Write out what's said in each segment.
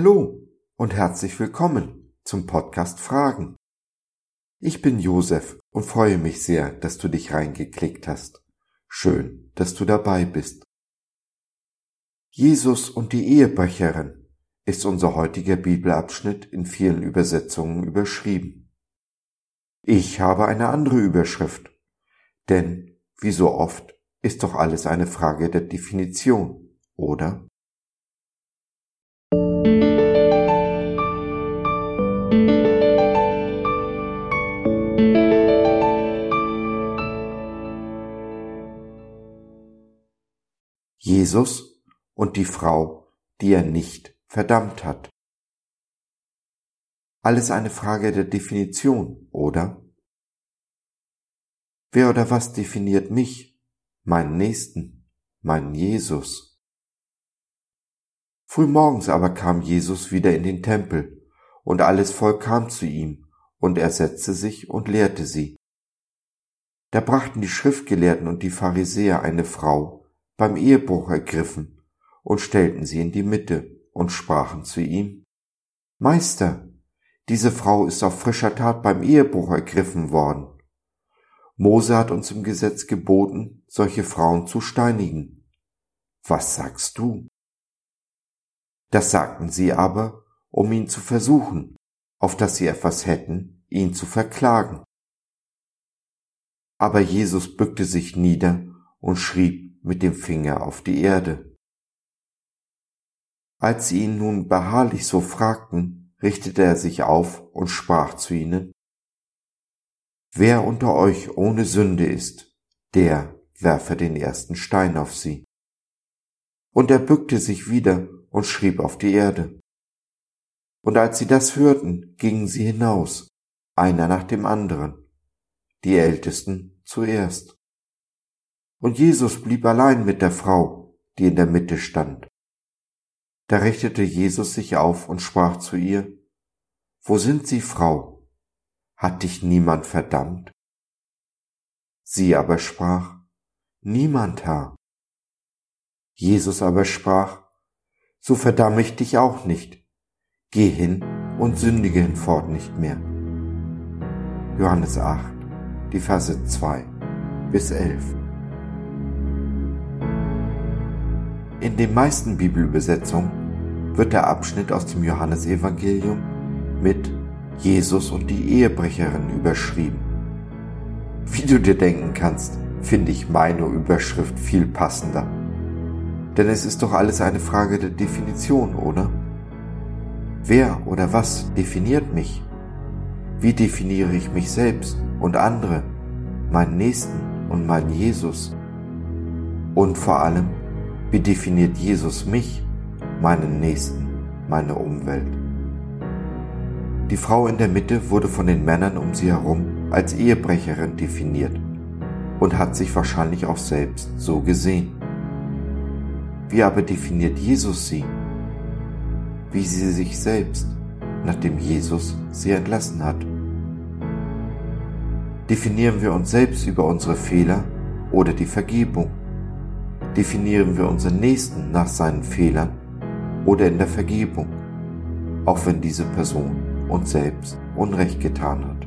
Hallo und herzlich willkommen zum Podcast Fragen. Ich bin Josef und freue mich sehr, dass du dich reingeklickt hast. Schön, dass du dabei bist. Jesus und die Ehebrecherin ist unser heutiger Bibelabschnitt in vielen Übersetzungen überschrieben. Ich habe eine andere Überschrift, denn, wie so oft, ist doch alles eine Frage der Definition, oder? Jesus und die Frau, die er nicht verdammt hat. Alles eine Frage der Definition, oder? Wer oder was definiert mich, meinen Nächsten, meinen Jesus? Frühmorgens aber kam Jesus wieder in den Tempel, und alles Volk kam zu ihm, und er setzte sich und lehrte sie. Da brachten die Schriftgelehrten und die Pharisäer eine Frau, beim Ehebruch ergriffen und stellten sie in die Mitte und sprachen zu ihm, Meister, diese Frau ist auf frischer Tat beim Ehebruch ergriffen worden. Mose hat uns im Gesetz geboten, solche Frauen zu steinigen. Was sagst du? Das sagten sie aber, um ihn zu versuchen, auf dass sie etwas hätten, ihn zu verklagen. Aber Jesus bückte sich nieder und schrieb mit dem Finger auf die Erde. Als sie ihn nun beharrlich so fragten, richtete er sich auf und sprach zu ihnen, Wer unter euch ohne Sünde ist, der werfe den ersten Stein auf sie. Und er bückte sich wieder und schrieb auf die Erde. Und als sie das hörten, gingen sie hinaus, einer nach dem anderen, die Ältesten zuerst. Und Jesus blieb allein mit der Frau, die in der Mitte stand. Da richtete Jesus sich auf und sprach zu ihr, Wo sind Sie, Frau? Hat dich niemand verdammt? Sie aber sprach, Niemand, Herr. Jesus aber sprach, So verdamme ich dich auch nicht. Geh hin und sündige hinfort nicht mehr. Johannes 8, die Verse 2 bis 11. In den meisten Bibelübersetzungen wird der Abschnitt aus dem Johannesevangelium mit Jesus und die Ehebrecherin überschrieben. Wie du dir denken kannst, finde ich meine Überschrift viel passender. Denn es ist doch alles eine Frage der Definition, oder? Wer oder was definiert mich? Wie definiere ich mich selbst und andere, meinen Nächsten und meinen Jesus? Und vor allem, wie definiert Jesus mich, meinen Nächsten, meine Umwelt? Die Frau in der Mitte wurde von den Männern um sie herum als Ehebrecherin definiert und hat sich wahrscheinlich auch selbst so gesehen. Wie aber definiert Jesus sie? Wie sie sich selbst, nachdem Jesus sie entlassen hat? Definieren wir uns selbst über unsere Fehler oder die Vergebung? Definieren wir unseren Nächsten nach seinen Fehlern oder in der Vergebung, auch wenn diese Person uns selbst Unrecht getan hat.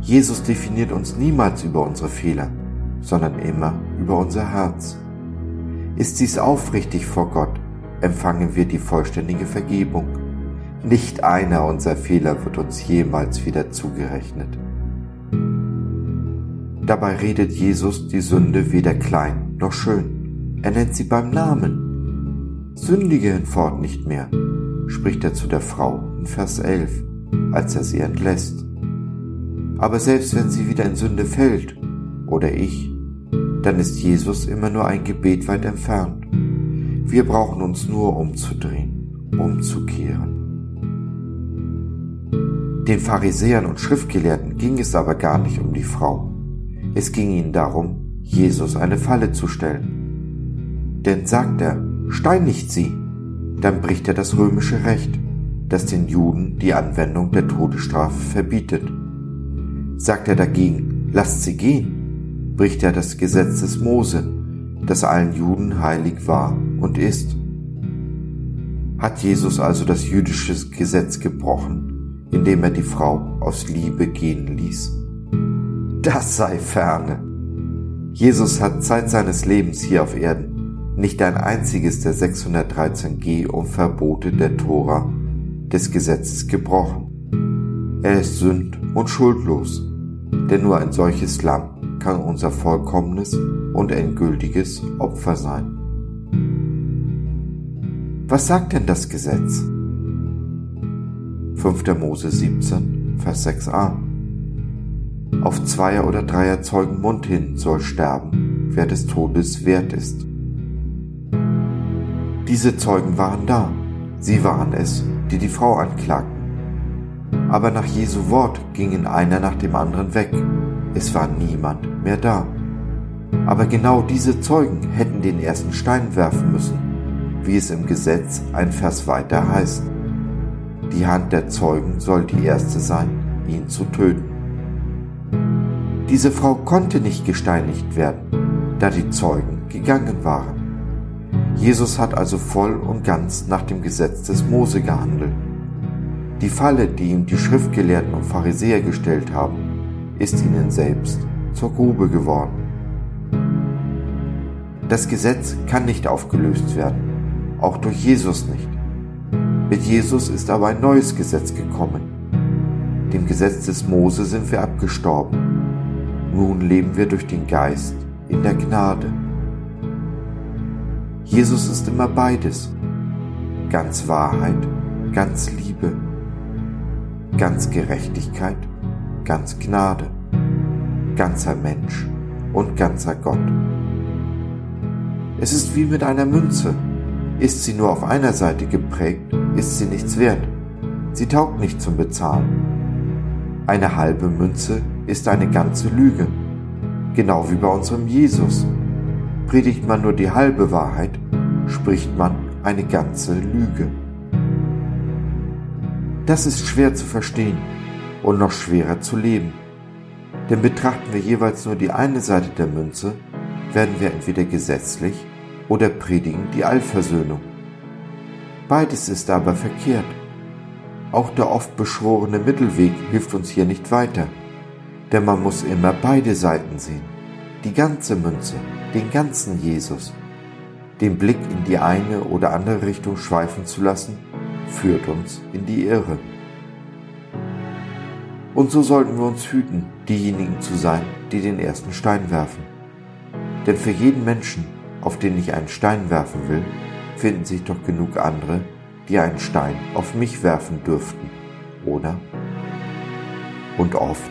Jesus definiert uns niemals über unsere Fehler, sondern immer über unser Herz. Ist dies aufrichtig vor Gott, empfangen wir die vollständige Vergebung. Nicht einer unserer Fehler wird uns jemals wieder zugerechnet. Dabei redet Jesus die Sünde weder klein noch schön. Er nennt sie beim Namen. Sündige hinfort nicht mehr, spricht er zu der Frau in Vers 11, als er sie entlässt. Aber selbst wenn sie wieder in Sünde fällt, oder ich, dann ist Jesus immer nur ein Gebet weit entfernt. Wir brauchen uns nur umzudrehen, umzukehren. Den Pharisäern und Schriftgelehrten ging es aber gar nicht um die Frau. Es ging ihnen darum, Jesus eine Falle zu stellen. Denn sagt er, steinigt sie, dann bricht er das römische Recht, das den Juden die Anwendung der Todesstrafe verbietet. Sagt er dagegen, lasst sie gehen, bricht er das Gesetz des Mose, das allen Juden heilig war und ist. Hat Jesus also das jüdische Gesetz gebrochen, indem er die Frau aus Liebe gehen ließ? Das sei ferne. Jesus hat Zeit seines Lebens hier auf Erden nicht ein einziges der 613 Geh- und Verbote der Tora des Gesetzes gebrochen. Er ist sünd und schuldlos, denn nur ein solches Lamm kann unser vollkommenes und endgültiges Opfer sein. Was sagt denn das Gesetz? 5. Mose 17, Vers 6a. Auf Zweier oder Dreier Zeugen Mund hin soll sterben, wer des Todes wert ist. Diese Zeugen waren da. Sie waren es, die die Frau anklagten. Aber nach Jesu Wort gingen einer nach dem anderen weg. Es war niemand mehr da. Aber genau diese Zeugen hätten den ersten Stein werfen müssen, wie es im Gesetz ein Vers weiter heißt. Die Hand der Zeugen soll die erste sein, ihn zu töten. Diese Frau konnte nicht gesteinigt werden, da die Zeugen gegangen waren. Jesus hat also voll und ganz nach dem Gesetz des Mose gehandelt. Die Falle, die ihm die Schriftgelehrten und Pharisäer gestellt haben, ist ihnen selbst zur Grube geworden. Das Gesetz kann nicht aufgelöst werden, auch durch Jesus nicht. Mit Jesus ist aber ein neues Gesetz gekommen. Dem Gesetz des Mose sind wir abgestorben. Nun leben wir durch den Geist in der Gnade. Jesus ist immer beides. Ganz Wahrheit, ganz Liebe, ganz Gerechtigkeit, ganz Gnade, ganzer Mensch und ganzer Gott. Es ist wie mit einer Münze. Ist sie nur auf einer Seite geprägt, ist sie nichts wert. Sie taugt nicht zum Bezahlen. Eine halbe Münze ist eine ganze Lüge, genau wie bei unserem Jesus. Predigt man nur die halbe Wahrheit, spricht man eine ganze Lüge. Das ist schwer zu verstehen und noch schwerer zu leben. Denn betrachten wir jeweils nur die eine Seite der Münze, werden wir entweder gesetzlich oder predigen die Allversöhnung. Beides ist aber verkehrt. Auch der oft beschworene Mittelweg hilft uns hier nicht weiter, denn man muss immer beide Seiten sehen, die ganze Münze, den ganzen Jesus. Den Blick in die eine oder andere Richtung schweifen zu lassen, führt uns in die Irre. Und so sollten wir uns hüten, diejenigen zu sein, die den ersten Stein werfen. Denn für jeden Menschen, auf den ich einen Stein werfen will, finden sich doch genug andere, die einen Stein auf mich werfen dürften, oder? Und oft